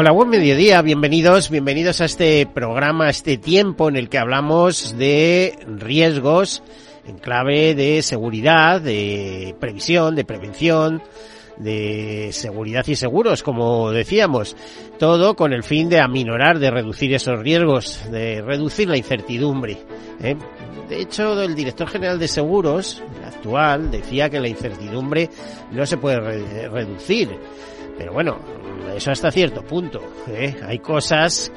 Hola, buen mediodía, bienvenidos, bienvenidos a este programa, a este tiempo en el que hablamos de riesgos en clave de seguridad, de previsión, de prevención, de seguridad y seguros, como decíamos, todo con el fin de aminorar, de reducir esos riesgos, de reducir la incertidumbre. ¿eh? De hecho, el director general de seguros, el actual, decía que la incertidumbre no se puede re reducir. Pero bueno, eso hasta cierto punto. ¿eh? Hay cosas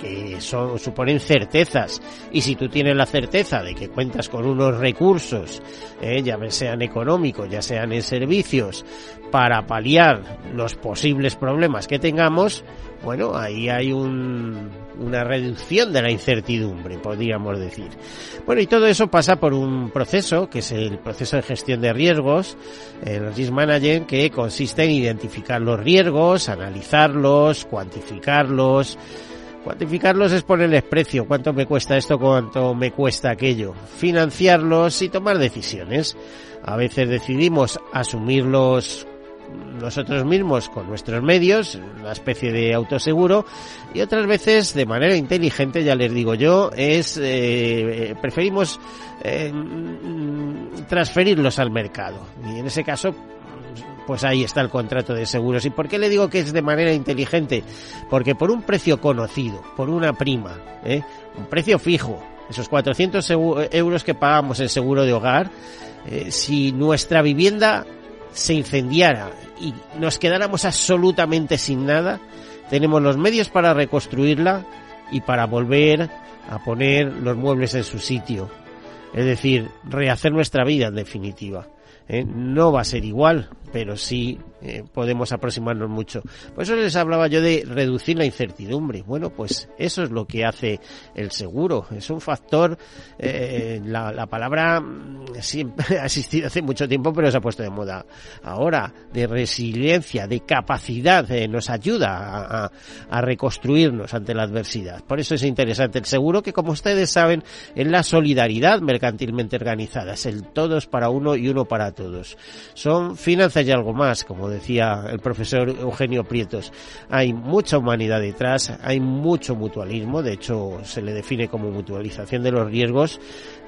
que son, suponen certezas y si tú tienes la certeza de que cuentas con unos recursos, ¿eh? ya sean económicos, ya sean en servicios, para paliar los posibles problemas que tengamos, bueno, ahí hay un, una reducción de la incertidumbre, podríamos decir. Bueno, y todo eso pasa por un proceso, que es el proceso de gestión de riesgos, el Risk Management, que consiste en identificar los riesgos, analizarlos, cuantificarlos, Cuantificarlos es ponerles precio, cuánto me cuesta esto, cuánto me cuesta aquello. Financiarlos y tomar decisiones. A veces decidimos asumirlos nosotros mismos con nuestros medios, una especie de autoseguro, y otras veces de manera inteligente, ya les digo yo, es eh, preferimos eh, transferirlos al mercado. Y en ese caso pues ahí está el contrato de seguros. ¿Y por qué le digo que es de manera inteligente? Porque por un precio conocido, por una prima, ¿eh? un precio fijo, esos 400 euros que pagamos en seguro de hogar, eh, si nuestra vivienda se incendiara y nos quedáramos absolutamente sin nada, tenemos los medios para reconstruirla y para volver a poner los muebles en su sitio. Es decir, rehacer nuestra vida en definitiva. ¿eh? No va a ser igual, pero sí eh, podemos aproximarnos mucho. Por eso les hablaba yo de reducir la incertidumbre. Bueno, pues eso es lo que hace el seguro. Es un factor, eh, la, la, palabra mm, siempre ha existido hace mucho tiempo, pero se ha puesto de moda ahora, de resiliencia, de capacidad, eh, nos ayuda a, a, a, reconstruirnos ante la adversidad. Por eso es interesante el seguro, que como ustedes saben, es la solidaridad mercantilmente organizada, es el todos para uno y uno para todos. Son finanzas hay algo más, como decía el profesor Eugenio Prietos. Hay mucha humanidad detrás, hay mucho mutualismo, de hecho se le define como mutualización de los riesgos.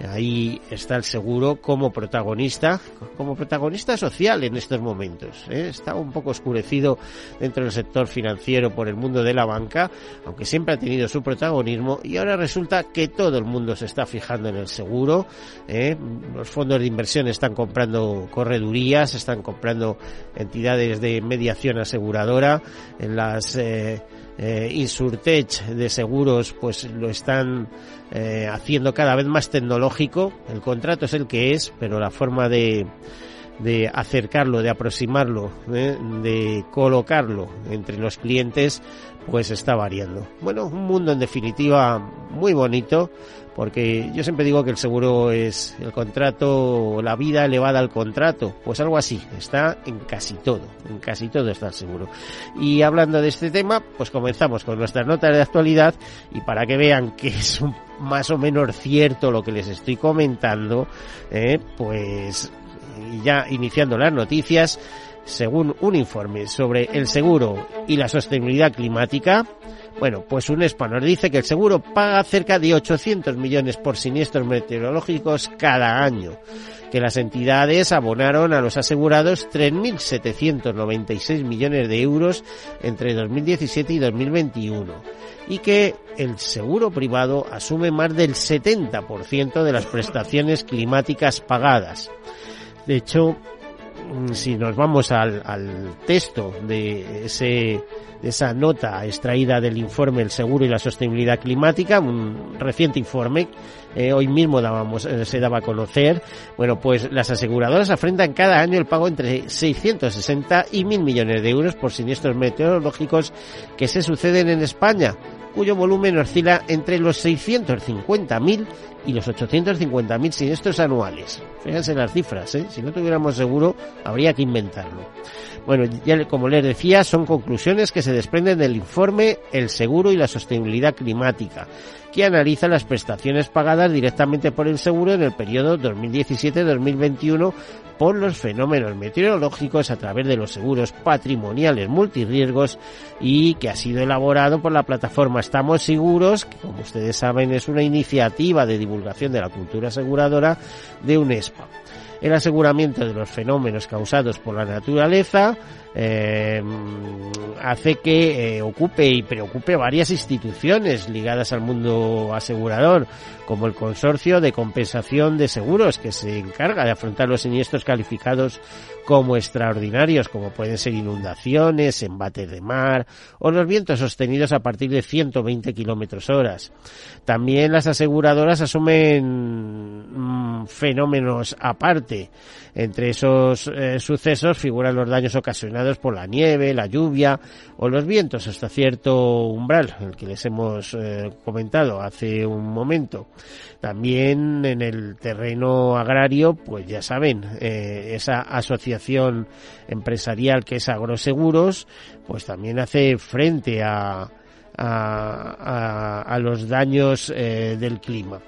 Ahí está el seguro como protagonista, como protagonista social en estos momentos. ¿eh? Está un poco oscurecido dentro del sector financiero por el mundo de la banca, aunque siempre ha tenido su protagonismo y ahora resulta que todo el mundo se está fijando en el seguro. ¿eh? Los fondos de inversión están comprando corredurías, están comprando entidades de mediación aseguradora, en las eh, eh, Insurtech de seguros pues lo están eh, haciendo cada vez más tecnológico. El contrato es el que es, pero la forma de de acercarlo, de aproximarlo, ¿eh? de colocarlo entre los clientes, pues está variando. Bueno, un mundo en definitiva muy bonito, porque yo siempre digo que el seguro es el contrato, la vida elevada al contrato, pues algo así, está en casi todo, en casi todo está el seguro. Y hablando de este tema, pues comenzamos con nuestras notas de actualidad y para que vean que es más o menos cierto lo que les estoy comentando, eh, pues ya iniciando las noticias, según un informe sobre el seguro y la sostenibilidad climática, bueno, pues UNESPA nos dice que el seguro paga cerca de 800 millones por siniestros meteorológicos cada año, que las entidades abonaron a los asegurados 3.796 millones de euros entre 2017 y 2021 y que el seguro privado asume más del 70% de las prestaciones climáticas pagadas. De hecho, si nos vamos al, texto de, ese, esa nota extraída del informe El seguro y la sostenibilidad climática, un reciente informe, eh, hoy mismo dábamos, eh, se daba a conocer, bueno, pues las aseguradoras afrentan cada año el pago entre 660 y 1.000 millones de euros por siniestros meteorológicos que se suceden en España cuyo volumen oscila entre los 650.000 y los 850.000 siniestros anuales. Fíjense las cifras, ¿eh? si no tuviéramos seguro habría que inventarlo. Bueno, ya como les decía, son conclusiones que se desprenden del informe El seguro y la sostenibilidad climática, que analiza las prestaciones pagadas directamente por el seguro en el periodo 2017-2021 por los fenómenos meteorológicos a través de los seguros patrimoniales multirriesgos y que ha sido elaborado por la plataforma Estamos Seguros, que como ustedes saben es una iniciativa de divulgación de la cultura aseguradora de UNESPA el aseguramiento de los fenómenos causados por la naturaleza eh, hace que eh, ocupe y preocupe varias instituciones ligadas al mundo asegurador, como el Consorcio de Compensación de Seguros, que se encarga de afrontar los siniestros calificados como extraordinarios, como pueden ser inundaciones, embates de mar o los vientos sostenidos a partir de 120 kilómetros horas. También las aseguradoras asumen mm, fenómenos aparte. Entre esos eh, sucesos figuran los daños ocasionados por la nieve, la lluvia o los vientos hasta cierto umbral, el que les hemos eh, comentado hace un momento. También en el terreno agrario, pues ya saben, eh, esa asociación empresarial que es Agroseguros, pues también hace frente a, a, los daños del clima.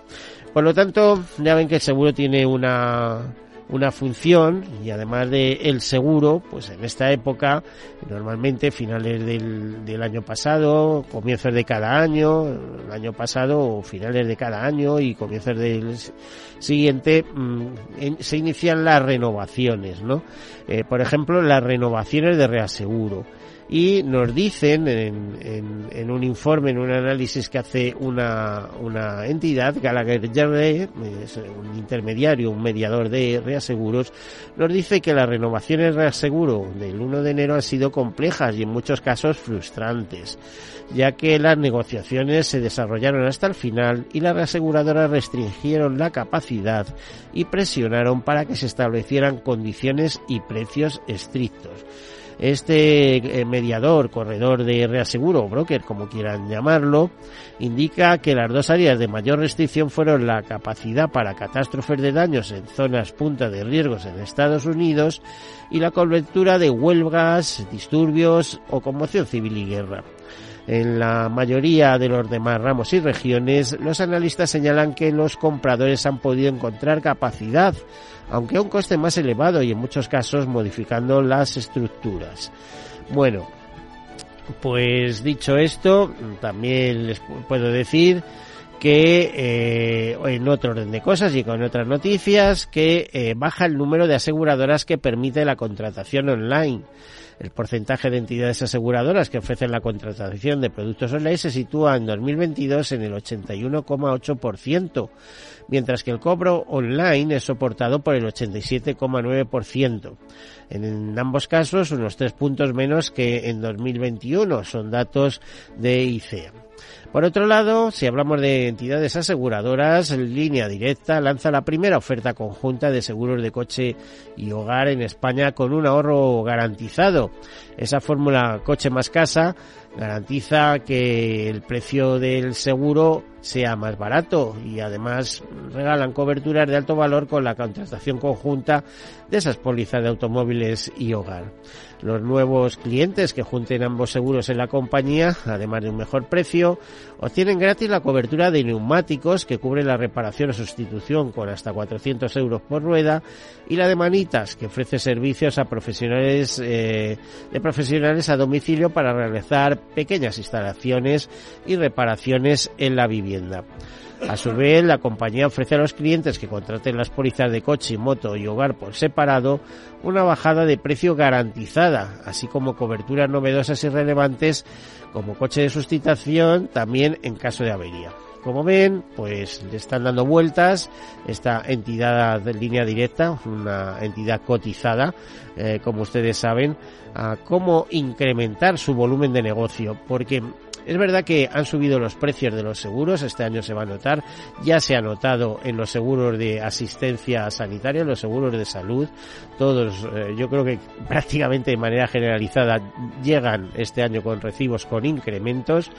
Por lo tanto, ya ven que el seguro tiene una una función y además de el seguro, pues en esta época, normalmente finales del, del año pasado, comienzos de cada año, el año pasado o finales de cada año y comienzos del siguiente, mm, se inician las renovaciones, ¿no? Eh, por ejemplo, las renovaciones de reaseguro y nos dicen en, en, un informe, en un análisis que hace una, una entidad, Gallagher Jarre, un intermediario, un mediador de reaseguros, nos dice que las renovaciones de reaseguro del 1 de enero han sido complejas y en muchos casos frustrantes, ya que las negociaciones se desarrollaron hasta el final y las reaseguradoras restringieron la capacidad y presionaron para que se establecieran condiciones y precios estrictos. Este eh, mediador, corredor de reaseguro o broker, como quieran llamarlo, indica que las dos áreas de mayor restricción fueron la capacidad para catástrofes de daños en zonas punta de riesgos en Estados Unidos y la cobertura de huelgas, disturbios o conmoción civil y guerra. En la mayoría de los demás ramos y regiones, los analistas señalan que los compradores han podido encontrar capacidad aunque a un coste más elevado y en muchos casos modificando las estructuras. Bueno, pues dicho esto, también les puedo decir que eh, en otro orden de cosas y con otras noticias que eh, baja el número de aseguradoras que permite la contratación online. El porcentaje de entidades aseguradoras que ofrecen la contratación de productos online se sitúa en 2022 en el 81,8%, mientras que el cobro online es soportado por el 87,9%. En ambos casos, unos tres puntos menos que en 2021, son datos de ICEA. Por otro lado, si hablamos de entidades aseguradoras, Línea Directa lanza la primera oferta conjunta de seguros de coche y hogar en España con un ahorro garantizado. Esa fórmula coche más casa garantiza que el precio del seguro sea más barato y además regalan coberturas de alto valor con la contratación conjunta de esas pólizas de automóviles y hogar. Los nuevos clientes que junten ambos seguros en la compañía, además de un mejor precio, obtienen gratis la cobertura de neumáticos que cubre la reparación o sustitución con hasta 400 euros por rueda y la de manitas que ofrece servicios a profesionales eh, de profesionales a domicilio para realizar pequeñas instalaciones y reparaciones en la vivienda. A su vez, la compañía ofrece a los clientes que contraten las pólizas de coche, moto y hogar por separado una bajada de precio garantizada, así como coberturas novedosas y relevantes como coche de sustitución también en caso de avería. Como ven, pues le están dando vueltas esta entidad de línea directa, una entidad cotizada, eh, como ustedes saben, a cómo incrementar su volumen de negocio, porque Es verdad que han subido los precios de los seguros, este año se va a notar, ya se ha notado en los seguros de asistencia sanitaria, los seguros de salud, todos, eh, yo creo que prácticamente de manera generalizada llegan este año con recibos con incrementos,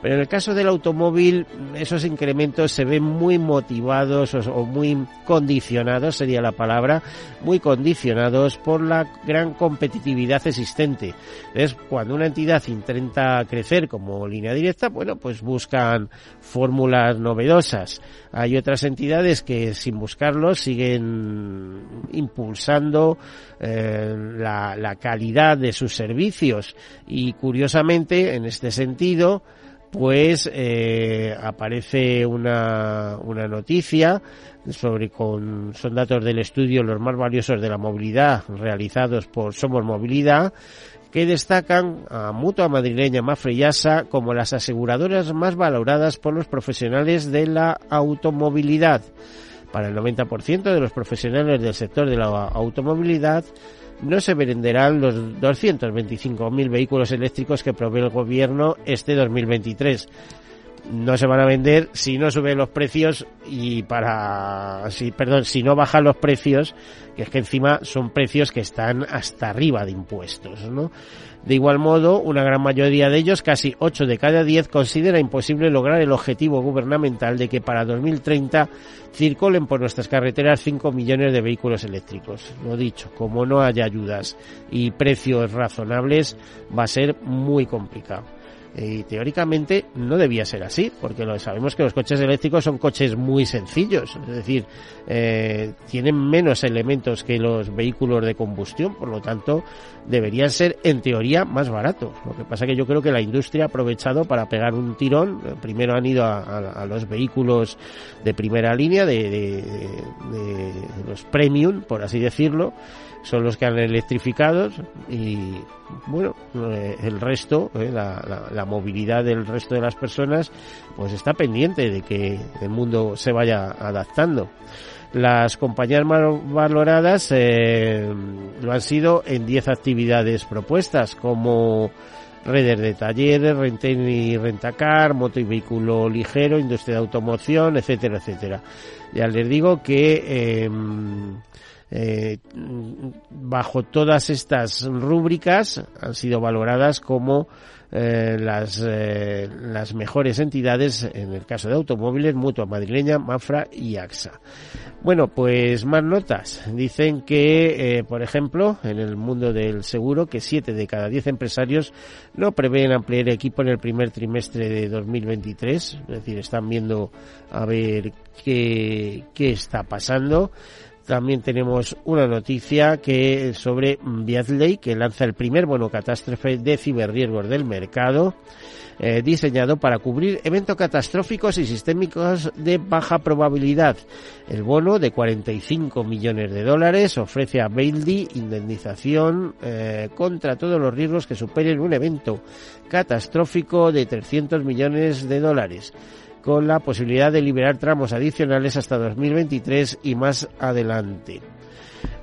pero en el caso del automóvil esos incrementos se ven muy motivados o, muy condicionados, sería la palabra, muy condicionados por la gran competitividad existente. Es cuando una entidad intenta crecer como línea directa, bueno, pues buscan fórmulas novedosas. Hay otras entidades que sin buscarlo siguen impulsando eh, la, calidad de sus servicios y curiosamente en este sentido pues eh, aparece una, una noticia sobre con son datos del estudio los más valiosos de la movilidad realizados por Somos Movilidad que destacan a Mutua Madrileña Mafre y Asa como las aseguradoras más valoradas por los profesionales de la automovilidad. Para el 90% de los profesionales del sector de la automovilidad no se venderán los 225.000 vehículos eléctricos que provee el gobierno este 2023 no se van a vender si no suben los precios y para, si, perdón, si no bajan los precios, que es que encima son precios que están hasta arriba de impuestos, ¿no? De igual modo, una gran mayoría de ellos, casi 8 de cada 10, considera imposible lograr el objetivo gubernamental de que para 2030 circulen por nuestras carreteras 5 millones de vehículos eléctricos. Lo dicho, como no haya ayudas y precios razonables, va a ser muy complicado. Y teóricamente no debía ser así, porque lo sabemos que los coches eléctricos son coches muy sencillos, es decir, eh, tienen menos elementos que los vehículos de combustión, por lo tanto deberían ser en teoría más baratos. Lo que pasa que yo creo que la industria ha aprovechado para pegar un tirón. Primero han ido a, los vehículos de primera línea, de, de los premium, por así decirlo, son los que han electrificado y bueno, eh, el resto, eh, la, movilidad del resto de las personas, pues está pendiente de que el mundo se vaya adaptando. Las compañías más valoradas eh, lo han sido en 10 actividades propuestas, como redes de talleres, renten y rentacar, moto y vehículo ligero, industria de automoción, etcétera, etcétera. Ya les digo que eh, bajo todas estas rúbricas han sido valoradas como eh, las, eh, las mejores entidades en el caso de automóviles, Mutua Madrileña, Mafra y AXA. Bueno, pues más notas. Dicen que, por ejemplo, en el mundo del seguro, que 7 de cada 10 empresarios no prevén ampliar equipo en el primer trimestre de 2023. Es decir, están viendo a ver qué, qué está pasando. También tenemos una noticia que sobre Viatley, que lanza el primer bono catástrofe de ciberriesgos del mercado, eh, diseñado para cubrir eventos catastróficos y sistémicos de baja probabilidad. El bono de 45 millones de dólares ofrece a Bailey indemnización eh, contra todos los riesgos que superen un evento catastrófico de 300 millones de dólares con la posibilidad de liberar tramos adicionales hasta 2023 y más adelante.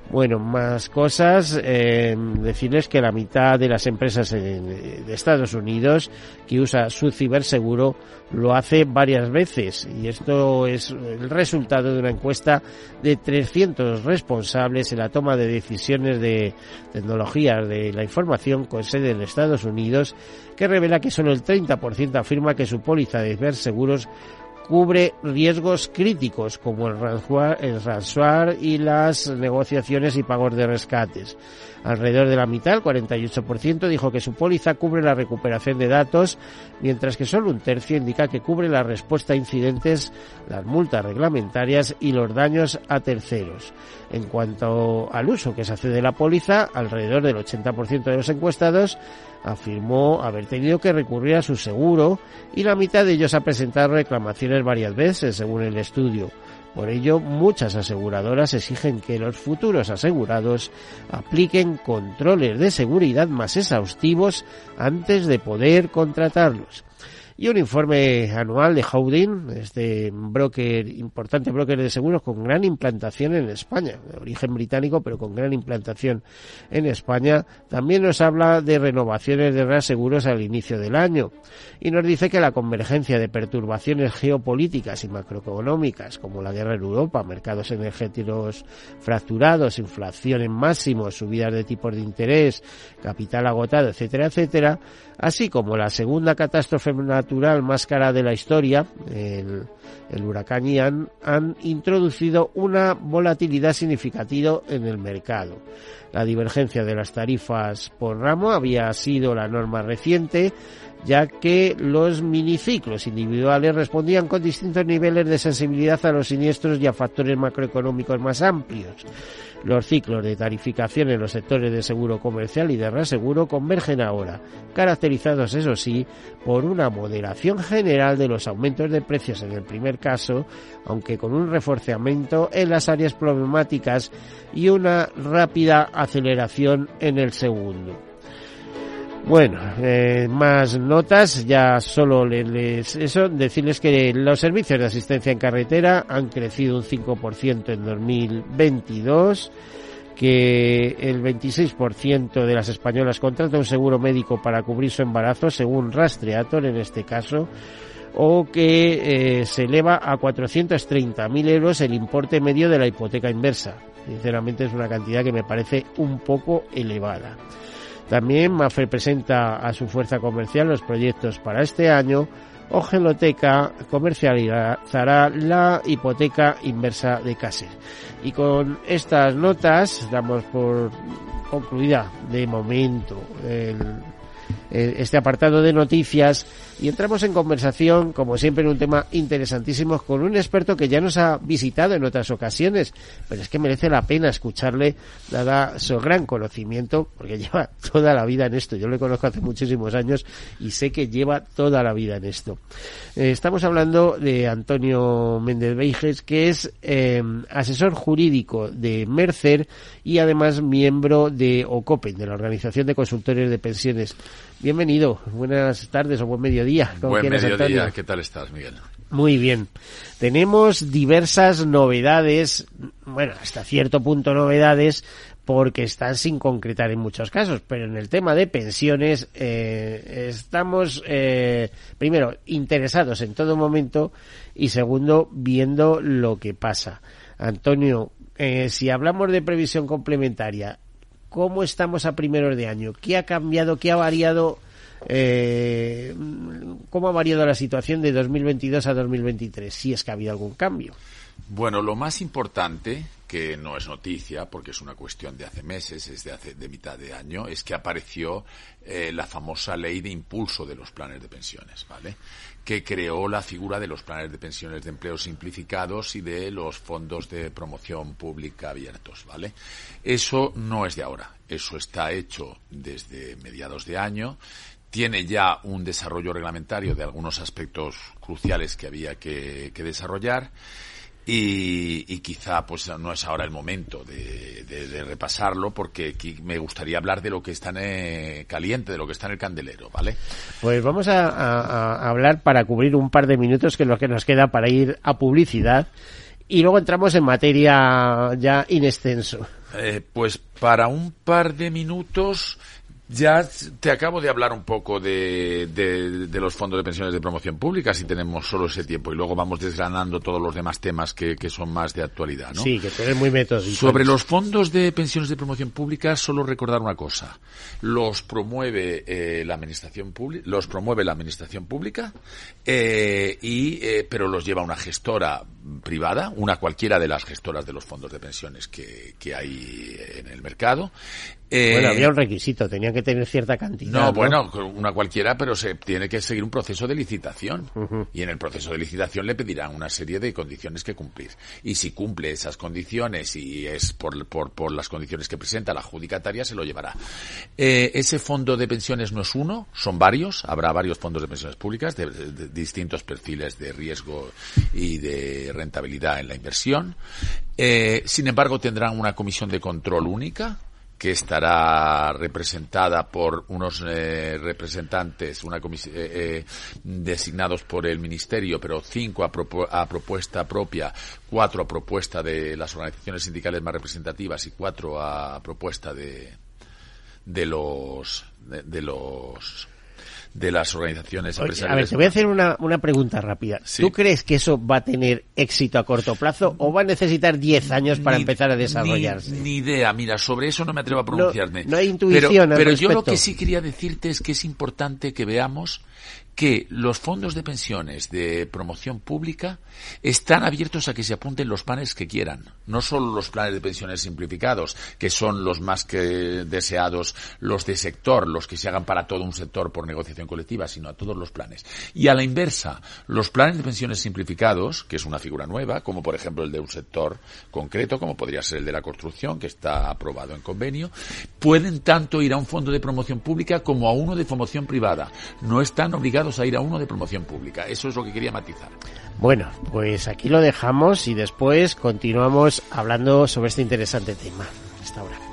Bueno, más cosas. Eh, decirles que la mitad de las empresas de Estados Unidos que usa su ciberseguro lo hace varias veces y esto es el resultado de una encuesta de 300 responsables en la toma de decisiones de tecnologías de la información con sede en Estados Unidos que revela que solo el 30% afirma que su póliza de ciberseguros cubre riesgos críticos como el ransomware, y las negociaciones y pagos de rescates. Alrededor de la mitad, el 48%, dijo que su póliza cubre la recuperación de datos, mientras que solo un tercio indica que cubre la respuesta a incidentes, las multas reglamentarias y los daños a terceros. En cuanto al uso que se hace de la póliza, alrededor del 80% de los encuestados afirmó haber tenido que recurrir a su seguro y la mitad de ellos ha presentado reclamaciones varias veces, según el estudio. Por ello, muchas aseguradoras exigen que los futuros asegurados apliquen controles de seguridad más exhaustivos antes de poder contratarlos. Y un informe anual de Howden, este broker, importante broker de seguros con gran implantación en España, de origen británico, pero con gran implantación en España, también nos habla de renovaciones de reaseguros al inicio del año y nos dice que la convergencia de perturbaciones geopolíticas y macroeconómicas, como la guerra en Europa, mercados energéticos fracturados, inflación en máximos, subidas de tipos de interés, capital agotado, etcétera, etcétera, así como la segunda catástrofe natural más cara de la historia, el, huracán Ian, han introducido una volatilidad significativa en el mercado. La divergencia de las tarifas por ramo había sido la norma reciente, ya que los miniciclos individuales respondían con distintos niveles de sensibilidad a los siniestros y a factores macroeconómicos más amplios. Los ciclos de tarificación en los sectores de seguro comercial y de reaseguro convergen ahora, caracterizados, eso sí, por una moderación general de los aumentos de precios en el primer caso, aunque con un reforzamiento en las áreas problemáticas y una rápida aceleración en el segundo. Bueno, eh, más notas, ya solo les, eso, decirles que los servicios de asistencia en carretera han crecido un 5% en 2022, que el 26% de las españolas contrata un seguro médico para cubrir su embarazo, según Rastreator en este caso, o que eh, se eleva a 430.000 euros el importe medio de la hipoteca inversa. Sinceramente es una cantidad que me parece un poco elevada. También Mafre presenta a su fuerza comercial los proyectos para este año o Geloteca comercializará la hipoteca inversa de Caser. Y con estas notas damos por concluida de momento este apartado de noticias y entramos en conversación, como siempre, en un tema interesantísimo con un experto que ya nos ha visitado en otras ocasiones, pero es que merece la pena escucharle, dada su gran conocimiento, porque lleva toda la vida en esto. Yo le conozco hace muchísimos años y sé que lleva toda la vida en esto. Eh, estamos hablando de Antonio Méndez Beiges, que es eh, asesor jurídico de Mercer y además miembro de OCOPEN, de la Organización de Consultores de Pensiones. Bienvenido, buenas tardes o buen mediodía. Buen mediodía, ¿qué tal estás, Miguel? Muy bien. Tenemos diversas novedades, bueno, hasta cierto punto novedades, porque están sin concretar en muchos casos, pero en el tema de pensiones eh, estamos, eh, primero, interesados en todo momento y segundo, viendo lo que pasa. Antonio, eh, si hablamos de previsión complementaria cómo estamos a primeros de año, qué ha cambiado, qué ha variado, eh, cómo ha variado la situación de 2022 a 2023, si es que ha habido algún cambio. Bueno, lo más importante, que no es noticia, porque es una cuestión de hace meses, es de hace de mitad de año, es que apareció eh, la famosa ley de impulso de los planes de pensiones, ¿vale? Que creó la figura de los planes de pensiones de empleo simplificados y de los fondos de promoción pública abiertos, ¿vale? Eso no es de ahora, eso está hecho desde mediados de año tiene ya un desarrollo reglamentario de algunos aspectos cruciales que había que, que desarrollar y, quizá pues no es ahora el momento de, repasarlo porque me gustaría hablar de lo que está en caliente, de lo que está en el candelero, ¿vale? Pues vamos a, hablar para cubrir un par de minutos que es lo que nos queda para ir a publicidad y luego entramos en materia ya in extenso. Eh, pues para un par de minutos ya te acabo de hablar un poco de, de, los fondos de pensiones de promoción pública, si tenemos solo ese tiempo, y luego vamos desgranando todos los demás temas que, que son más de actualidad, ¿no? Sí, que tú muy metódico. Sobre los fondos de pensiones de promoción pública, solo recordar una cosa. Los promueve eh, la administración pública, los promueve la administración pública, eh, y, eh, pero los lleva una gestora privada, una cualquiera de las gestoras de los fondos de pensiones que, que hay en el mercado, bueno, había un requisito, tenía que tener cierta cantidad. No, bueno, una cualquiera, pero se tiene que seguir un proceso de licitación. Y en el proceso de licitación le pedirán una serie de condiciones que cumplir. Y si cumple esas condiciones y es por, por, por las condiciones que presenta la adjudicataria, se lo llevará. Eh, ese fondo de pensiones no es uno, son varios. Habrá varios fondos de pensiones públicas de, distintos perfiles de riesgo y de rentabilidad en la inversión. Eh, sin embargo, tendrán una comisión de control única que estará representada por unos eh, representantes una eh, eh, designados por el Ministerio, pero cinco a, propuesta propia, cuatro a propuesta de las organizaciones sindicales más representativas y cuatro a propuesta de, de los de los de las organizaciones empresariales. A ver, te voy a hacer una, una pregunta rápida. ¿Tú crees que eso va a tener éxito a corto plazo o va a necesitar 10 años para empezar a desarrollarse? Ni, idea, mira, sobre eso no me atrevo a pronunciarme. No, hay intuición. Pero, pero yo lo que sí quería decirte es que es importante que veamos que los fondos de pensiones de promoción pública están abiertos a que se apunten los planes que quieran. No solo los planes de pensiones simplificados, que son los más que deseados, los de sector, los que se hagan para todo un sector por negociación colectiva, sino a todos los planes. Y a la inversa, los planes de pensiones simplificados, que es una figura nueva, como por ejemplo el de un sector concreto, como podría ser el de la construcción, que está aprobado en convenio, pueden tanto ir a un fondo de promoción pública como a uno de promoción privada. No están obligados a ir a uno de promoción pública. Eso es lo que quería matizar. Bueno, pues aquí lo dejamos y después continuamos hablando sobre este interesante tema. Hasta ahora.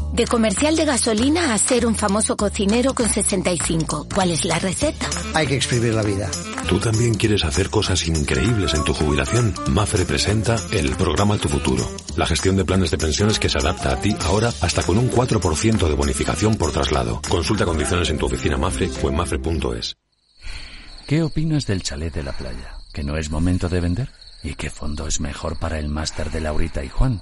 De comercial de gasolina a ser un famoso cocinero con 65. ¿Cuál es la receta? Hay que exprimir la vida. ¿Tú también quieres hacer cosas increíbles en tu jubilación? Mafre presenta el programa Tu Futuro. La gestión de planes de pensiones que se adapta a ti ahora hasta con un 4% de bonificación por traslado. Consulta condiciones en tu oficina Mafre o en mafre.es. ¿Qué opinas del chalet de la playa? ¿Que no es momento de vender? ¿Y qué fondo es mejor para el máster de Laurita y Juan?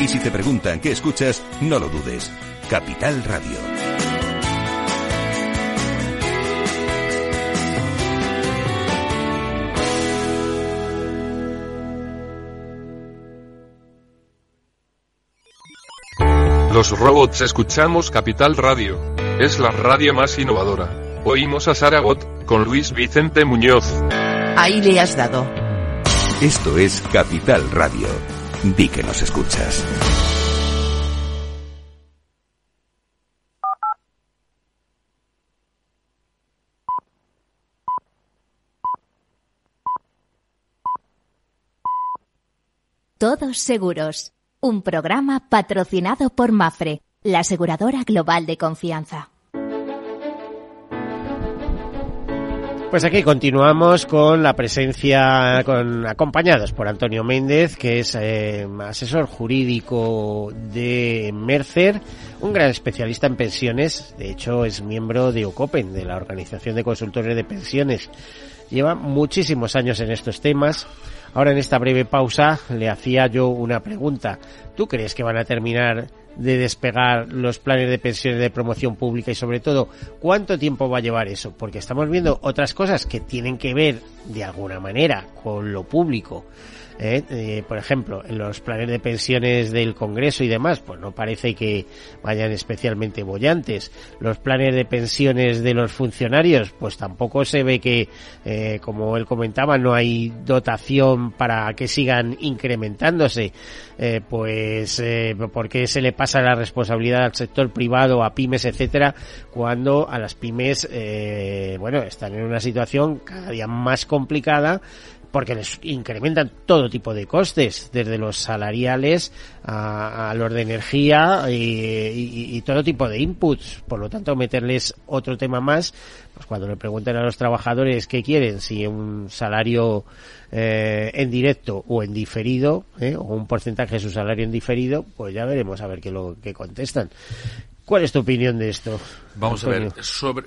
Y si te preguntan qué escuchas, no lo dudes. Capital Radio. Los robots escuchamos Capital Radio. Es la radio más innovadora. Oímos a Saragot con Luis Vicente Muñoz. Ahí le has dado. Esto es Capital Radio. Di que nos escuchas. Todos seguros. Un programa patrocinado por Mafre, la aseguradora global de confianza. Pues aquí continuamos con la presencia, con acompañados por Antonio Méndez, que es eh, asesor jurídico de Mercer, un gran especialista en pensiones. De hecho, es miembro de OCOPEN, de la Organización de Consultores de Pensiones. Lleva muchísimos años en estos temas. Ahora en esta breve pausa le hacía yo una pregunta. ¿Tú crees que van a terminar de despegar los planes de pensiones de promoción pública y sobre todo cuánto tiempo va a llevar eso? Porque estamos viendo otras cosas que tienen que ver de alguna manera con lo público ¿eh? Eh, por ejemplo, en los planes de pensiones del Congreso y demás, pues no parece que vayan especialmente bollantes. Los planes de pensiones de los funcionarios, pues tampoco se ve que, eh, como él comentaba, no hay dotación para que sigan incrementándose. pues, ¿por qué se le pasa la responsabilidad al sector privado, a pymes, etcétera, cuando a las pymes, bueno, están en una situación cada día más complicada porque les incrementan todo tipo de costes, desde los salariales a, los de energía y, todo tipo de inputs. Por lo tanto, meterles otro tema más, pues cuando le pregunten a los trabajadores qué quieren, si un salario eh, en directo o en diferido, eh, o un porcentaje de su salario en diferido, pues ya veremos a ver qué lo que contestan. ¿Cuál es tu opinión de esto? Vamos a ver, sobre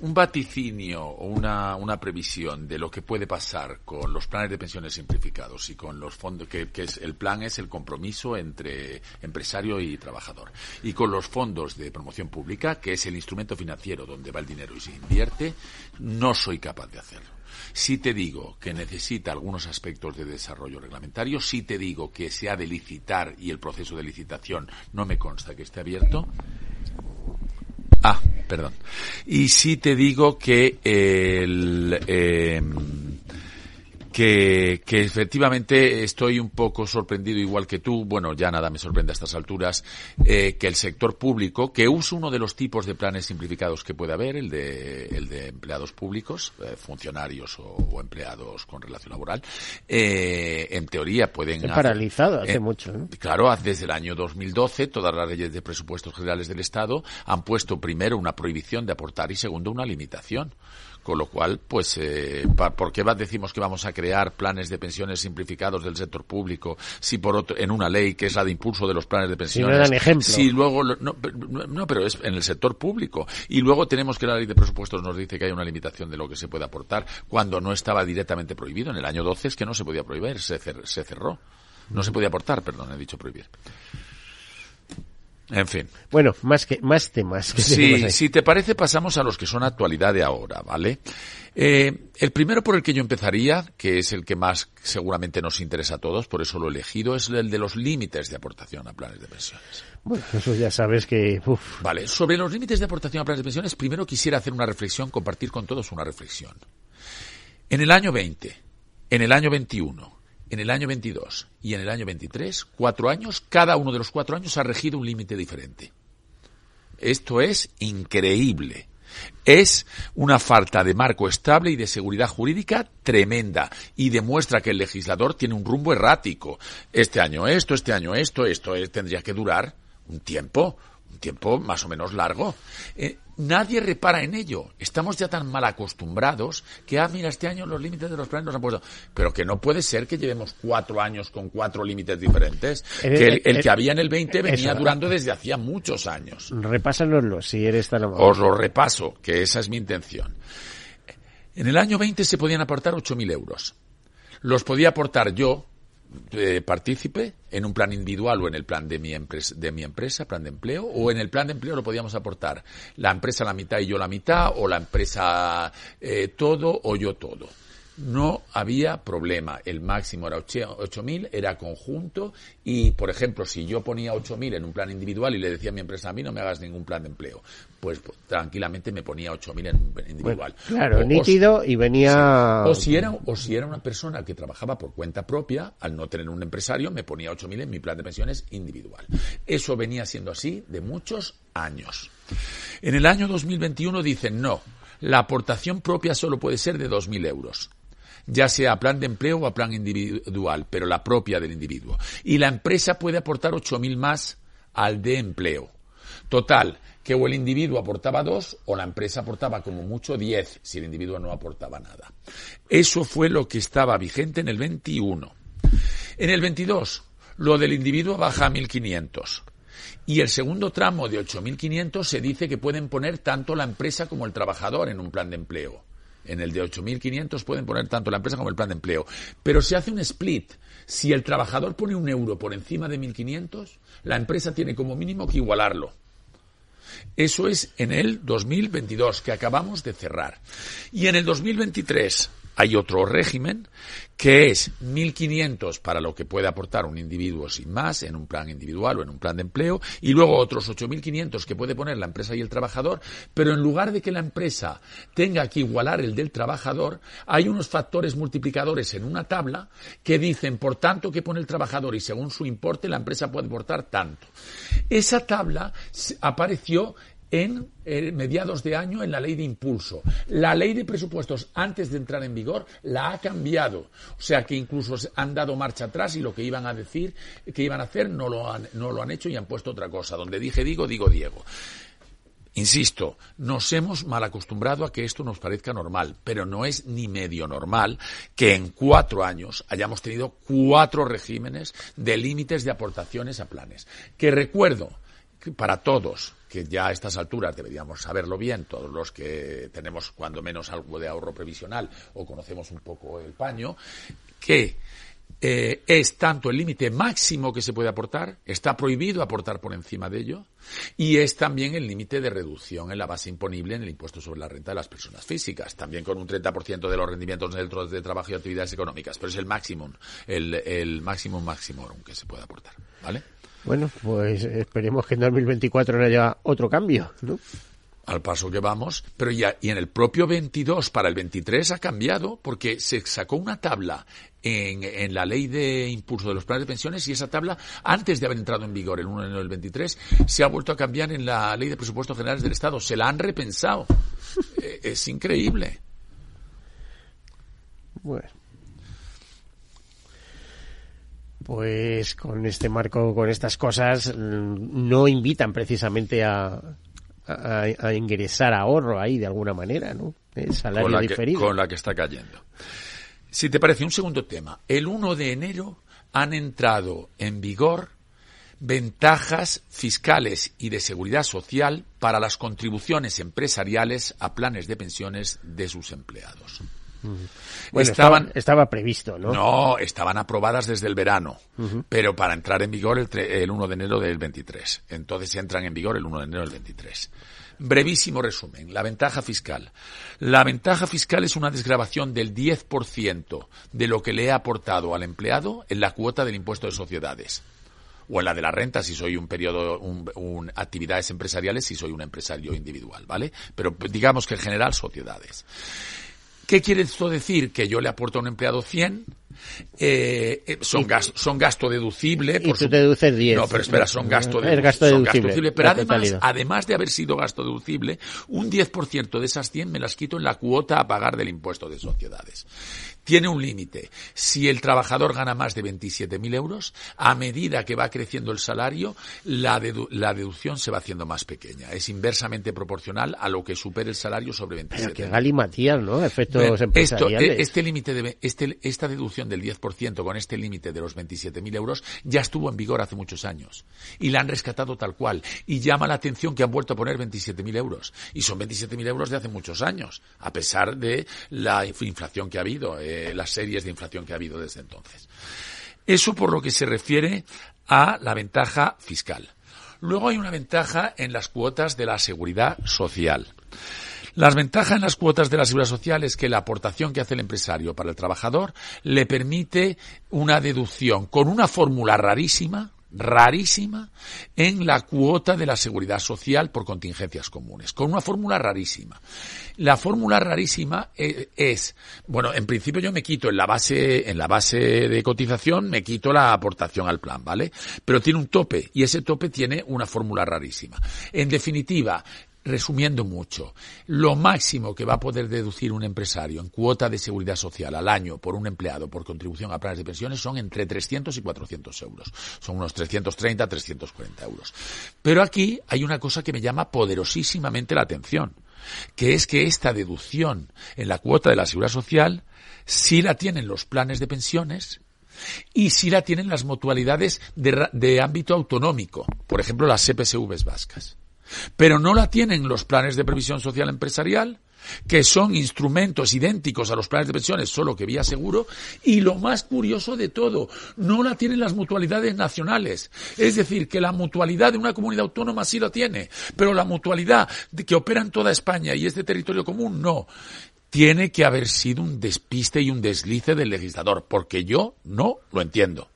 un vaticinio o una, una, previsión de lo que puede pasar con los planes de pensiones simplificados y con los fondos, que, que, es el plan es el compromiso entre empresario y trabajador, y con los fondos de promoción pública, que es el instrumento financiero donde va el dinero y se invierte, no soy capaz de hacerlo. Si te digo que necesita algunos aspectos de desarrollo reglamentario, si te digo que se ha de licitar y el proceso de licitación no me consta que esté abierto, Ah, perdón. Y sí te digo que el, eh, que, que, efectivamente estoy un poco sorprendido, igual que tú, bueno, ya nada me sorprende a estas alturas, eh, que el sector público, que usa uno de los tipos de planes simplificados que puede haber, el de, el de empleados públicos, eh, funcionarios o, empleados con relación laboral, eh, en teoría pueden... Hacer, paralizado hace mucho, ¿no? Claro, desde el año 2012 todas las leyes de presupuestos generales del Estado han puesto primero una prohibición de aportar y segundo una limitación. Con lo cual, pues, eh, ¿por qué decimos que vamos a crear planes de pensiones simplificados del sector público si por otro, en una ley que es la de impulso de los planes de pensiones? Si no dan ejemplo. Si luego, no, no, pero es en el sector público. Y luego tenemos que la ley de presupuestos nos dice que hay una limitación de lo que se puede aportar cuando no estaba directamente prohibido. En el año 12 es que no se podía prohibir, se, se cerró. No se podía aportar, perdón, he dicho prohibir. En fin. Bueno, más que más temas. Que sí, si te parece pasamos a los que son actualidad de ahora, ¿vale? Eh, el primero por el que yo empezaría, que es el que más seguramente nos interesa a todos, por eso lo he elegido, es el de los límites de aportación a planes de pensiones. Bueno, eso ya sabes que... Vale, sobre los límites de aportación a planes de pensiones, primero quisiera hacer una reflexión, compartir con todos una reflexión. En el año 20, en el año 21, en el año 22 y en el año 23, cuatro años, cada uno de los cuatro años ha regido un límite diferente. Esto es increíble. Es una falta de marco estable y de seguridad jurídica tremenda y demuestra que el legislador tiene un rumbo errático. Este año esto, este año esto, esto tendría que durar un tiempo, un tiempo más o menos largo. Eh, nadie repara en ello. Estamos ya tan mal acostumbrados que, ah, mira, este año los límites de los planes nos han puesto. Pero que no puede ser que llevemos cuatro años con cuatro límites diferentes. que el, que había en el 20 venía durando desde hacía muchos años. Repásanoslo, si eres tan amable. Os lo repaso, que esa es mi intención. En el año 20 se podían aportar 8.000 euros. Los podía aportar yo, eh, partícipe en un plan individual o en el plan de mi, empresa, de mi empresa, plan de empleo, o en el plan de empleo lo podíamos aportar la empresa la mitad y yo la mitad, o la empresa eh, todo o yo todo. No había problema. El máximo era 8.000, era conjunto y, por ejemplo, si yo ponía 8.000 en un plan individual y le decía a mi empresa, a mí no me hagas ningún plan de empleo, pues, pues tranquilamente me ponía 8.000 en un individual. claro, nítido y venía... O, si era, o si era una persona que trabajaba por cuenta propia, al no tener un empresario, me ponía 8.000 en mi plan de pensiones individual. Eso venía siendo así de muchos años. En el año 2021 dicen no, la aportación propia solo puede ser de 2.000 euros ya sea a plan de empleo o a plan individual, pero la propia del individuo. Y la empresa puede aportar 8.000 más al de empleo. Total, que o el individuo aportaba dos o la empresa aportaba como mucho 10 si el individuo no aportaba nada. Eso fue lo que estaba vigente en el 21. En el 22, lo del individuo baja a 1.500. Y el segundo tramo de 8.500 se dice que pueden poner tanto la empresa como el trabajador en un plan de empleo. En el de 8.500 pueden poner tanto la empresa como el plan de empleo. Pero se hace un split. Si el trabajador pone un euro por encima de 1.500, la empresa tiene como mínimo que igualarlo. Eso es en el 2022, que acabamos de cerrar. Y en el 2023 hay otro régimen que es 1.500 para lo que puede aportar un individuo sin más en un plan individual o en un plan de empleo y luego otros 8.500 que puede poner la empresa y el trabajador, pero en lugar de que la empresa tenga que igualar el del trabajador, hay unos factores multiplicadores en una tabla que dicen por tanto que pone el trabajador y según su importe la empresa puede aportar tanto. Esa tabla apareció en eh, mediados de año en la ley de impulso. La ley de presupuestos, antes de entrar en vigor, la ha cambiado. O sea que incluso han dado marcha atrás y lo que iban a decir, que iban a hacer, no lo han, no lo han hecho y han puesto otra cosa. Donde dije digo, digo Diego. Insisto, nos hemos mal acostumbrado a que esto nos parezca normal, pero no es ni medio normal que en cuatro años hayamos tenido cuatro regímenes de límites de aportaciones a planes. Que recuerdo, para todos, que ya a estas alturas deberíamos saberlo bien, todos los que tenemos cuando menos algo de ahorro previsional o conocemos un poco el paño, que eh, es tanto el límite máximo que se puede aportar, está prohibido aportar por encima de ello, y es también el límite de reducción en la base imponible en el impuesto sobre la renta de las personas físicas, también con un 30% de los rendimientos neutros de trabajo y actividades económicas, pero es el máximo, el, el máximo máximo que se puede aportar, ¿vale? Bueno, pues esperemos que en 2024 no haya otro cambio, ¿no? al paso que vamos, pero ya, y en el propio 22 para el 23 ha cambiado porque se sacó una tabla en, en, la ley de impulso de los planes de pensiones y esa tabla, antes de haber entrado en vigor el 1 de enero del 23, se ha vuelto a cambiar en la ley de presupuestos generales del Estado. Se la han repensado. Eh, es increíble. Bueno pues con este marco, con estas cosas, no invitan precisamente a, a, ingresar ahorro ahí de alguna manera, ¿no? El salario con la diferido. Que, con la que está cayendo. Si te parece, un segundo tema. El 1 de enero han entrado en vigor ventajas fiscales y de seguridad social para las contribuciones empresariales a planes de pensiones de sus empleados. Bueno, estaban, estaba, previsto, ¿no? No, estaban aprobadas desde el verano, pero para entrar en vigor el, el 1 de enero del 23. Entonces entran en vigor el 1 de enero del 23. Brevísimo resumen. La ventaja fiscal. La ventaja fiscal es una desgrabación del 10% de lo que le he aportado al empleado en la cuota del impuesto de sociedades. O en la de la renta si soy un periodo, un, actividades empresariales si soy un empresario individual, ¿vale? Pero digamos que en general sociedades. ¿Qué quiere esto decir? Que yo le aporto a un empleado 100, eh, eh, son, gasto, son gasto deducible. Por y tú deduces 10. No, pero espera, son gasto, deducible. gasto deducible. Pero además, además de haber sido gasto deducible, un 10% de esas 100 me las quito en la cuota a pagar del impuesto de sociedades tiene un límite. Si el trabajador gana más de 27.000 euros, a medida que va creciendo el salario, la, la, deducción se va haciendo más pequeña. Es inversamente proporcional a lo que supere el salario sobre 27.000. Pero que galimatías, ¿no? Efectos empresariales. Esto, este límite de, este, esta deducción del 10% con este límite de los 27.000 euros ya estuvo en vigor hace muchos años. Y la han rescatado tal cual. Y llama la atención que han vuelto a poner 27.000 euros. Y son 27.000 euros de hace muchos años, a pesar de la inflación que ha habido. Eh, las series de inflación que ha habido desde entonces. Eso por lo que se refiere a la ventaja fiscal. Luego hay una ventaja en las cuotas de la seguridad social. Las ventajas en las cuotas de la seguridad social es que la aportación que hace el empresario para el trabajador le permite una deducción con una fórmula rarísima, rarísima en la cuota de la seguridad social por contingencias comunes, con una fórmula rarísima. La fórmula rarísima eh, es, bueno, en principio yo me quito en la base, en la base de cotización, me quito la aportación al plan, ¿vale? Pero tiene un tope y ese tope tiene una fórmula rarísima. En definitiva, resumiendo mucho, lo máximo que va a poder deducir un empresario en cuota de seguridad social al año por un empleado por contribución a planes de pensiones son entre 300 y 400 euros. Son unos 330, 340 euros. Pero aquí hay una cosa que me llama poderosísimamente la atención, que es que esta deducción en la cuota de la seguridad social sí la tienen los planes de pensiones y sí la tienen las mutualidades de, ámbito autonómico, por ejemplo las CPSVs vascas pero no la tienen los planes de previsión social empresarial, que son instrumentos idénticos a los planes de pensiones, solo que vía seguro, y lo más curioso de todo, no la tienen las mutualidades nacionales. Es decir, que la mutualidad de una comunidad autónoma sí la tiene, pero la mutualidad que opera en toda España y es de territorio común, no. Tiene que haber sido un despiste y un deslice del legislador, porque yo no lo entiendo.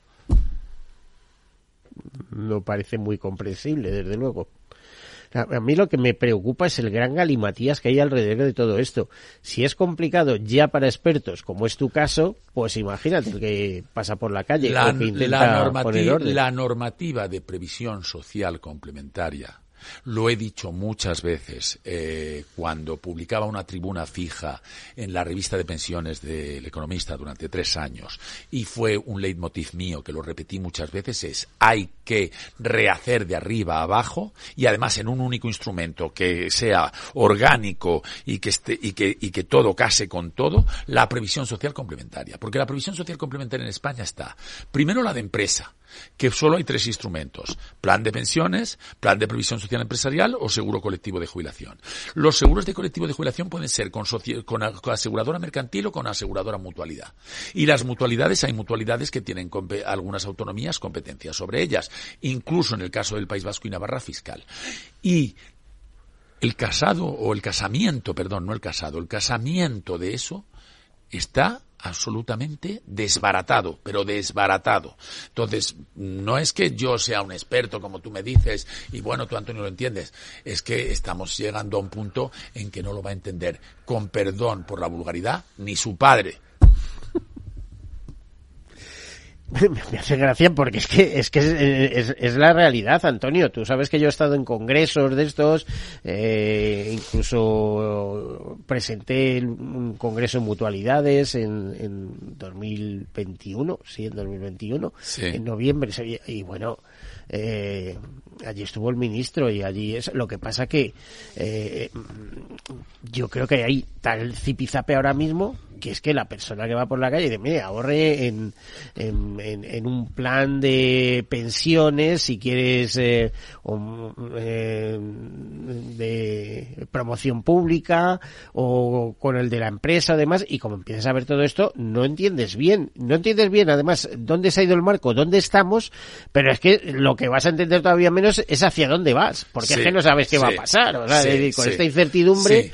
No parece muy comprensible, desde luego. A mí lo que me preocupa es el gran galimatías que hay alrededor de todo esto. Si es complicado ya para expertos, como es tu caso, pues imagínate el que pasa por la calle la, o que intenta poner orden. La normativa de previsión social complementaria lo he dicho muchas veces eh, cuando publicaba una tribuna fija en la revista de pensiones del Economista durante tres años y fue un leitmotiv mío que lo repetí muchas veces es hay que rehacer de arriba a abajo y además en un único instrumento que sea orgánico y que esté, y que, y que todo case con todo la previsión social complementaria. Porque la previsión social complementaria en España está primero la de empresa que solo hay tres instrumentos, plan de pensiones, plan de previsión social empresarial o seguro colectivo de jubilación. Los seguros de colectivo de jubilación pueden ser con, con, aseguradora mercantil o con aseguradora mutualidad. Y las mutualidades, hay mutualidades que tienen algunas autonomías competencias sobre ellas, incluso en el caso del País Vasco y Navarra fiscal. Y el casado o el casamiento, perdón, no el casado, el casamiento de eso está absolutamente desbaratado, pero desbaratado. Entonces, no es que yo sea un experto, como tú me dices, y bueno, tú Antonio lo entiendes, es que estamos llegando a un punto en que no lo va a entender, con perdón por la vulgaridad, ni su padre. me hace gracia porque es que es que es, la realidad, Antonio. Tú sabes que yo he estado en congresos de estos, eh, incluso presenté un congreso en mutualidades en, en 2021, sí, en 2021, en noviembre. Y bueno, eh, allí estuvo el ministro y allí es lo que pasa que eh, yo creo que hay tal zipizape ahora mismo que es que la persona que va por la calle dice, mire, ahorre en, en, un plan de pensiones si quieres eh, eh, de promoción pública o con el de la empresa además y como empiezas a ver todo esto no entiendes bien, no entiendes bien además dónde se ha ido el marco, dónde estamos, pero es que lo que vas a entender todavía menos es hacia dónde vas, porque es que no sabes qué va a pasar, o sea, con esta incertidumbre.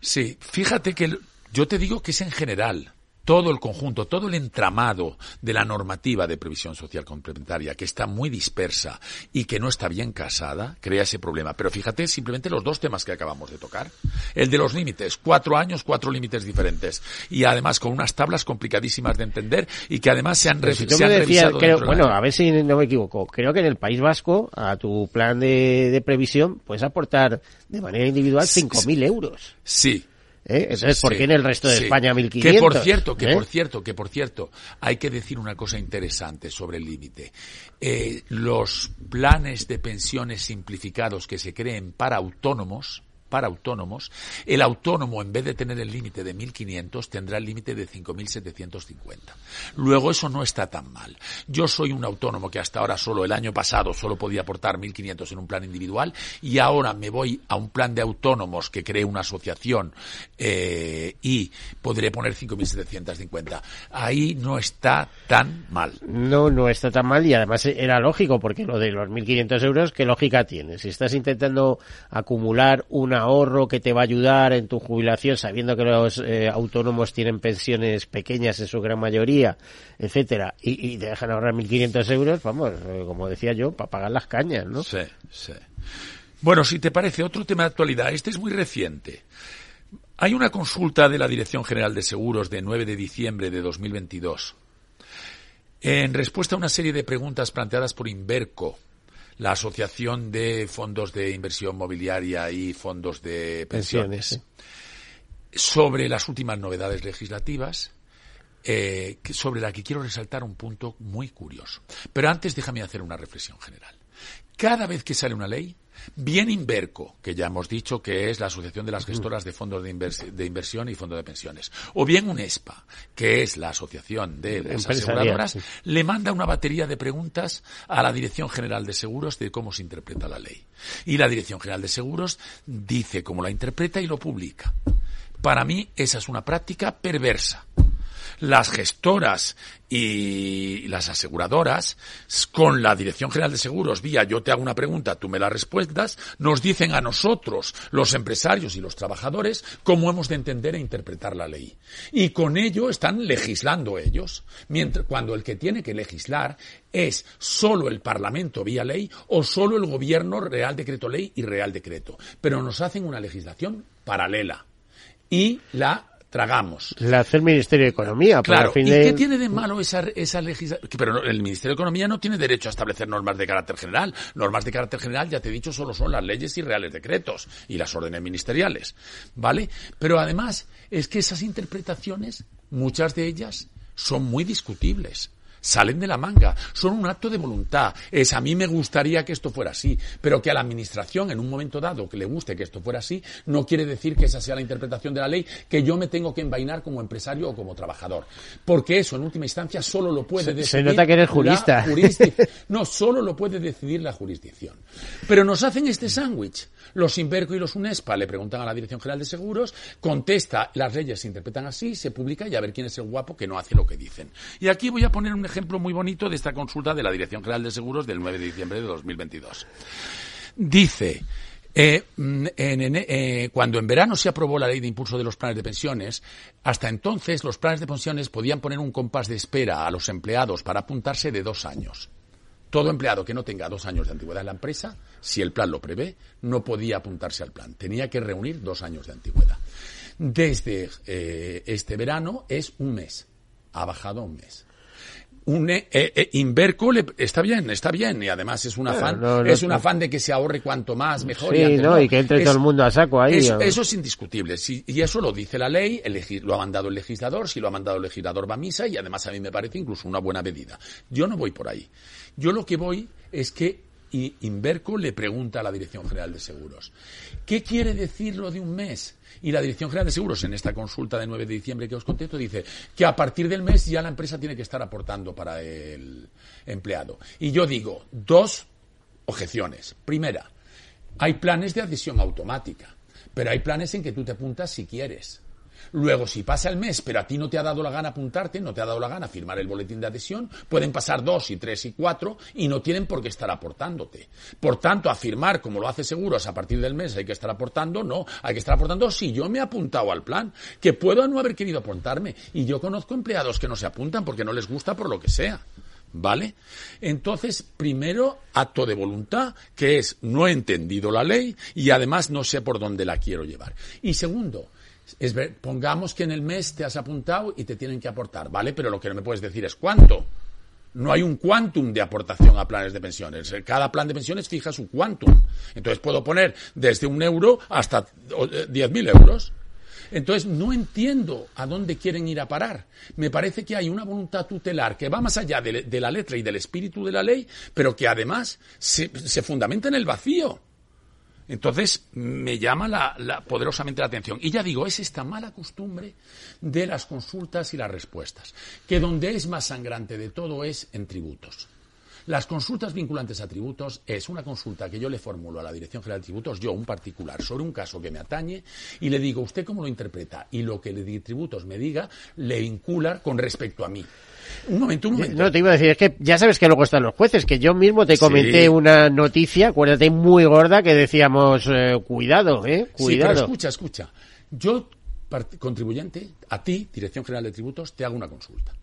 Sí, fíjate que yo te digo que es en general todo el conjunto, todo el entramado de la normativa de previsión social complementaria, que está muy dispersa y que no está bien casada, crea ese problema. Pero fíjate simplemente los dos temas que acabamos de tocar. El de los límites, cuatro años, cuatro límites diferentes. Y además con unas tablas complicadísimas de entender y que además se han, revisado. bueno, a ver si no me equivoco. Creo que en el País Vasco, a tu plan de, previsión, puedes aportar de manera individual 5.000 euros. Sí, ¿Eh? Entonces, ¿por qué en el resto de España 1.500? Que por cierto, que ¿Eh? por cierto, que por cierto, hay que decir una cosa interesante sobre el límite. Eh, los planes de pensiones simplificados que se creen para autónomos, para autónomos, el autónomo en vez de tener el límite de 1.500 tendrá el límite de 5.750. Luego eso no está tan mal. Yo soy un autónomo que hasta ahora solo el año pasado solo podía aportar 1.500 en un plan individual y ahora me voy a un plan de autónomos que cree una asociación eh, y podré poner 5.750. Ahí no está tan mal. No, no está tan mal y además era lógico porque lo de los 1.500 euros, ¿qué lógica tiene? Si estás intentando acumular una ahorro que te va a ayudar en tu jubilación, sabiendo que los eh, autónomos tienen pensiones pequeñas en su gran mayoría, etcétera, y, te dejan ahorrar 1.500 euros, vamos, eh, como decía yo, para pagar las cañas, ¿no? Sí, sí. Bueno, si te parece, otro tema de actualidad, este es muy reciente. Hay una consulta de la Dirección General de Seguros de 9 de diciembre de 2022. En respuesta a una serie de preguntas planteadas por Inverco, la Asociación de Fondos de Inversión Mobiliaria y Fondos de Pensiones, sobre las últimas novedades legislativas, eh, sobre la que quiero resaltar un punto muy curioso. Pero antes déjame hacer una reflexión general. Cada vez que sale una ley, bien Inverco, que ya hemos dicho que es la Asociación de las Gestoras de Fondos de, Inversión y Fondos de Pensiones, o bien UNESPA, que es la Asociación de las Aseguradoras, le manda una batería de preguntas a la Dirección General de Seguros de cómo se interpreta la ley. Y la Dirección General de Seguros dice cómo la interpreta y lo publica. Para mí esa es una práctica perversa las gestoras y las aseguradoras, con la Dirección General de Seguros, vía yo te hago una pregunta, tú me la respuestas, nos dicen a nosotros, los empresarios y los trabajadores, cómo hemos de entender e interpretar la ley. Y con ello están legislando ellos, mientras, cuando el que tiene que legislar es solo el Parlamento vía ley o solo el Gobierno Real Decreto Ley y Real Decreto. Pero nos hacen una legislación paralela y la tragamos. La hace el Ministerio de Economía. Claro, ¿y qué tiene de malo esa, esa legislación? Pero el Ministerio de Economía no tiene derecho a establecer normas de carácter general. Normas de carácter general, ya te he dicho, solo son las leyes y reales decretos y las órdenes ministeriales. ¿Vale? Pero además es que esas interpretaciones, muchas de ellas, son muy discutibles salen de la manga, son un acto de voluntad. Es a mí me gustaría que esto fuera así, pero que a la administración en un momento dado que le guste que esto fuera así, no quiere decir que esa sea la interpretación de la ley que yo me tengo que envainar como empresario o como trabajador. Porque eso en última instancia solo lo puede decidir Se nota que eres jurista. no, solo lo puede decidir la jurisdicción. Pero nos hacen este sándwich. Los Inverco y los UNESPA le preguntan a la Dirección General de Seguros, contesta, las leyes se interpretan así, se publica y a ver quién es el guapo que no hace lo que dicen. Y aquí voy a poner un ejemplo muy bonito de esta consulta de la Dirección General de Seguros del 9 de diciembre de 2022. Dice, eh, mm, eh, cuando en verano se aprobó la ley de impulso de los planes de pensiones, hasta entonces los planes de pensiones podían poner un compás de espera a los empleados para apuntarse de dos años. Todo empleado que no tenga dos años de antigüedad en la empresa, si el plan lo prevé, no podía apuntarse al plan. Tenía que reunir dos años de antigüedad. Desde eh, este verano es un mes. Ha bajado un mes un eh, eh, Inverco está bien, está bien y además es un afán, es un afán de que se ahorre cuanto más mejor. Sí, y, no, y que entre todo el mundo a saco ahí. Eso, es indiscutible y eso lo dice la ley, lo ha mandado el legislador, si lo ha mandado el legislador va a misa y además a mí me parece incluso una buena medida. Yo no voy por ahí. Yo lo que voy es que Inverco le pregunta a la Dirección General de Seguros, ¿qué quiere decir lo de un mes? Y la Dirección General de Seguros, en esta consulta de 9 de diciembre que os contesto, dice que a partir del mes ya la empresa tiene que estar aportando para el empleado. Y yo digo, dos objeciones. Primera, hay planes de adhesión automática, pero hay planes en que tú te apuntas si quieres. Luego, si pasa el mes, pero a ti no te ha dado la gana apuntarte, no te ha dado la gana firmar el boletín de adhesión, pueden pasar dos y tres y cuatro y no tienen por qué estar aportándote. Por tanto, afirmar, como lo hace Seguros, a partir del mes hay que estar aportando, no, hay que estar aportando si yo me he apuntado al plan, que puedo no haber querido apuntarme. Y yo conozco empleados que no se apuntan porque no les gusta por lo que sea. ¿Vale? Entonces, primero, acto de voluntad, que es no he entendido la ley y además no sé por dónde la quiero llevar. Y segundo, es ver, pongamos que en el mes te has apuntado y te tienen que aportar, ¿vale? Pero lo que no me puedes decir es cuánto. No hay un quantum de aportación a planes de pensiones. Cada plan de pensiones fija su quantum. Entonces puedo poner desde un euro hasta 10.000 euros. Entonces no entiendo a dónde quieren ir a parar. Me parece que hay una voluntad tutelar que va más allá de, la letra y del espíritu de la ley, pero que además se fundamenta en el vacío. Entonces me llama la, poderosamente la atención. Y ya digo, es esta mala costumbre de las consultas y las respuestas, que donde es más sangrante de todo es en tributos. Las consultas vinculantes a tributos es una consulta que yo le formulo a la Dirección General de Tributos, yo, un particular, sobre un caso que me atañe, y le digo, ¿usted cómo lo interpreta? Y lo que le di tributos me diga, le vincula con respecto a mí. Un momento, un momento. No, te iba a decir, es que ya sabes que luego están los jueces, que yo mismo te comenté Sí. una noticia, acuérdate, muy gorda, que decíamos, eh, cuidado, eh, Sí, cuidado. pero escucha, escucha. Yo, contribuyente, a ti, Dirección General de Tributos, te hago una consulta.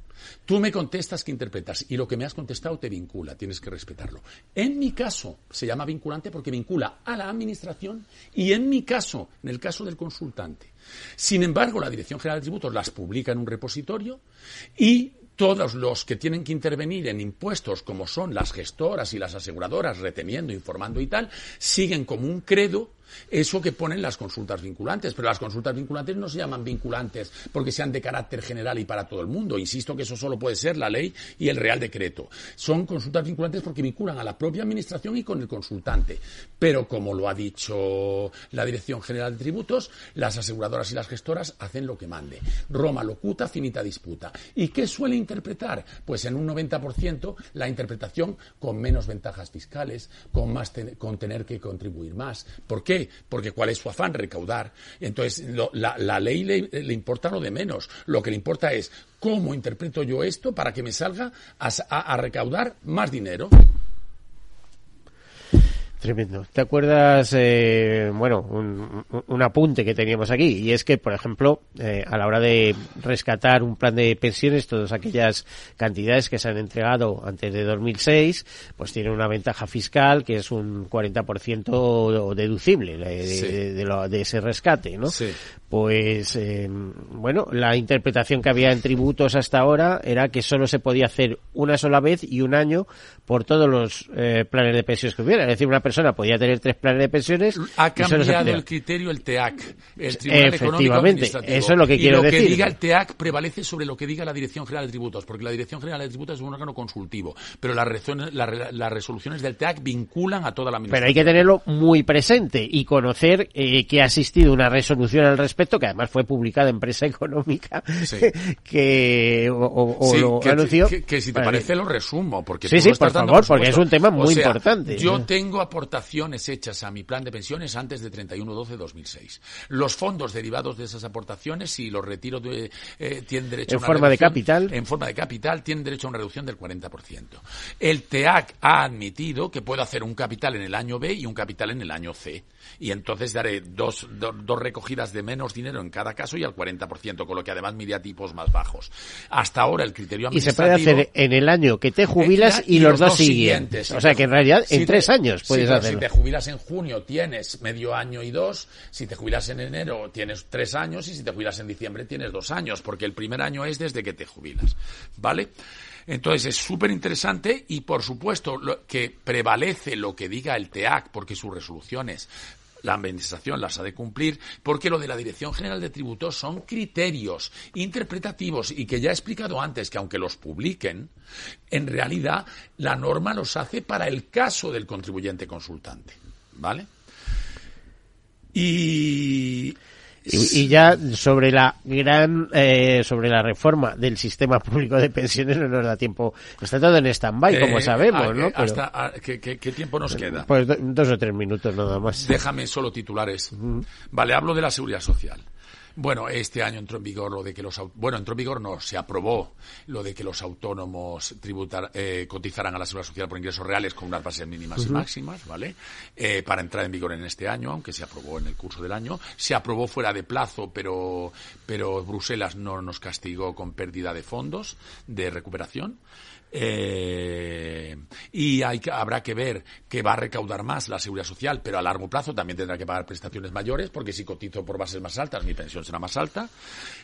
Tú me contestas que interpretas y lo que me has contestado te vincula, tienes que respetarlo. En mi caso se llama vinculante porque vincula a la administración y en mi caso, en el caso del consultante. Sin embargo, la Dirección General de Tributos las publica en un repositorio y todos los que tienen que intervenir en impuestos, como son las gestoras y las aseguradoras, reteniendo, informando y tal, siguen como un credo eso que ponen las consultas vinculantes. Pero las consultas vinculantes no se llaman vinculantes porque sean de carácter general y para todo el mundo. Insisto que eso solo puede ser la ley y el Real Decreto. Son consultas vinculantes porque vinculan a la propia Administración y con el consultante. Pero como lo ha dicho la Dirección General de Tributos, las aseguradoras y las gestoras hacen lo que mande. Roma locuta, finita disputa. ¿Y qué suele interpretar? Pues en un 90% la interpretación con menos ventajas fiscales, con, más con tener que contribuir más. ¿Por qué? Porque ¿cuál es su afán? Recaudar. Entonces, la, ley le, importa lo de menos. Lo que le importa es cómo interpreto yo esto para que me salga a recaudar más dinero. Tremendo. ¿Te acuerdas, eh, bueno, un, un- un apunte que teníamos aquí? Y es que, por ejemplo, eh, a la hora de rescatar un plan de pensiones, todas aquellas cantidades que se han entregado antes de 2006, pues tienen una ventaja fiscal que es un 40% deducible de, Sí. de- de lo- de ese rescate, ¿no? Sí. Pues, eh, bueno, la interpretación que había en tributos hasta ahora era que solo se podía hacer una sola vez y un año por todos los eh, planes de pensiones que hubiera. Es decir, una persona podía tener tres planes de pensiones. Ha y cambiado el criterio el TEAC, el Tribunal Económico Efectivamente, Administrativo. eso es lo que y quiero lo que diga el TEAC prevalece sobre lo que diga la Dirección General de Tributos, porque la Dirección General de Tributos es un órgano consultivo, pero las, resoluciones del TEAC vinculan a toda la Pero hay que tenerlo muy presente y conocer eh, que ha existido una resolución al respecto, que además fue publicada en prensa económica, Sí. que o, o- o Sí, lo que, anunció. que- que si te Vale. parece lo resumo, porque Sí, sí, por favor, porque es un tema O muy sea, importante. Yo tengo aportaciones hechas a mi plan de pensiones antes de 31-12-2006. Los fondos derivados de esas aportaciones, si los retiro, de, eh, tienen derecho En a una forma de capital. En forma de capital, tienen derecho a una reducción del 40%. El TEAC ha admitido que puedo hacer un capital en el año B y un capital en el año C. Y entonces daré dos, do- dos recogidas de menos dinero en cada caso y al 40%, con lo que además miré a tipos más bajos. Hasta ahora el criterio Y se puede administrativo... hacer en el año que te jubilas Eh, y, los, dos siguientes. Si O sea que en realidad en tres años sí, puedes pero hacerlo. Si te jubilas en junio tienes medio año y dos, si te jubilas en enero tienes tres años y si te jubilas en diciembre tienes dos años, porque el primer año es desde que te jubilas, ¿vale? Entonces es súper interesante y por supuesto lo, que prevalece lo que diga el TEAC, porque sus resoluciones la administración las ha de cumplir, porque lo de la Dirección General de Tributos son criterios interpretativos y que ya he explicado antes que aunque los publiquen, en realidad la norma los hace para el caso del contribuyente consultante. ¿Vale? Y Y, y ya sobre la gran, eh, sobre la reforma del sistema público de pensiones no nos da tiempo. Está todo en stand-by, como Eh, sabemos, a- ¿no? eh, Pero- hasta, a- ¿qué, qué- qué tiempo nos queda? Pues do- dos o tres minutos nada más. Déjame solo titulares. Vale, hablo de la seguridad social. Bueno, este año entró en vigor lo de que los bueno entró en vigor no se aprobó lo de que los autónomos tributar eh, cotizaran a la seguridad social por ingresos reales con unas bases mínimas y máximas, ¿vale? Eh, para entrar en vigor en este año, aunque se aprobó en el curso del año, se aprobó fuera de plazo, pero pero Bruselas no nos castigó con pérdida de fondos de recuperación. Eh, y hay habrá que ver que va a recaudar más la seguridad social, pero a largo plazo también tendrá que pagar prestaciones mayores, porque si cotizo por bases más altas, mi pensión será más alta.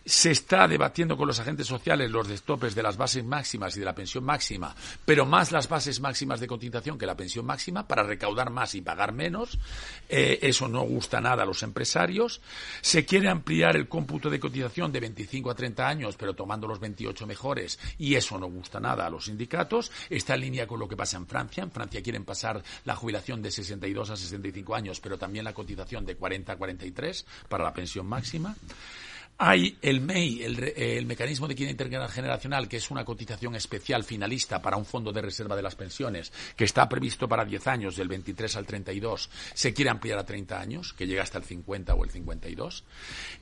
Se está debatiendo con los agentes sociales los destopes de las bases máximas y de la pensión máxima, pero más las bases máximas de cotización que la pensión máxima para recaudar más y pagar menos. Eh, eso no gusta nada a los empresarios. Se quiere ampliar el cómputo de cotización de 25 a 30 años, pero tomando los 28 mejores, y eso no gusta nada a los sindicatos. Está en línea con lo que pasa en Francia. En Francia quieren pasar la jubilación de 62 a 65 años, pero también la cotización de 40 a 43 para la pensión máxima. Hay el MEI, el, el mecanismo de equidad intergeneracional, que es una cotización especial finalista para un fondo de reserva de las pensiones, que está previsto para 10 años, del 23 al 32. Se quiere ampliar a 30 años, que llega hasta el 50 o el 52.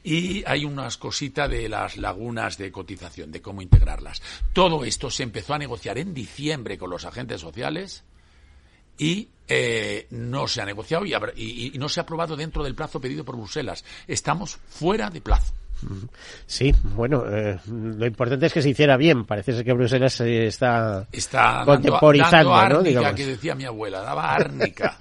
Y hay unas cositas de las lagunas de cotización, de cómo integrarlas. Todo esto se empezó a negociar en diciembre con los agentes sociales y eh, no se ha negociado y, y, no se ha aprobado dentro del plazo pedido por Bruselas. Estamos fuera de plazo. Sí, bueno, eh, lo importante es que se hiciera bien. Parece ser que Bruselas se está, está contemporizando, dando, ¿no? que decía mi abuela, daba árnica.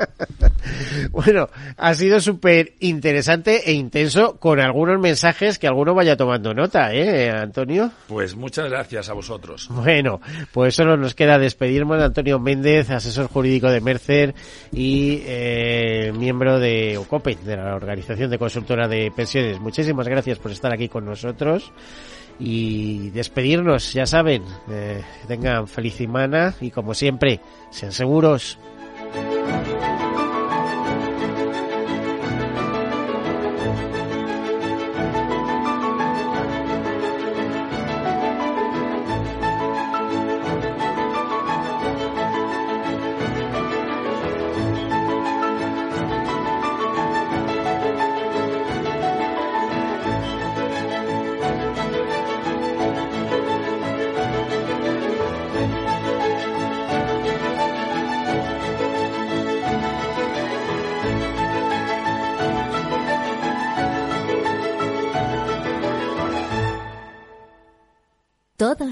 bueno, ha sido súper interesante e intenso con algunos mensajes que alguno vaya tomando nota, ¿eh, Antonio? Pues muchas gracias a vosotros. Bueno, pues solo nos queda despedirnos de Antonio Méndez, asesor jurídico de Mercer y eh, miembro de OCOPE, de la Organización de Consultora de Pensiones. Muchísimas gracias por estar aquí con nosotros y despedirnos, ya saben, eh, tengan feliz semana y como siempre, sean seguros.